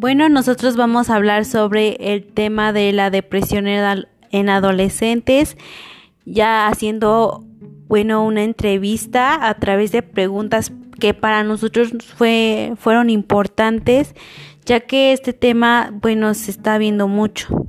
Bueno, nosotros vamos a hablar sobre el tema de la depresión en adolescentes, ya haciendo, bueno, una entrevista a través de preguntas que para nosotros fue, fueron importantes, ya que este tema, bueno, se está viendo mucho.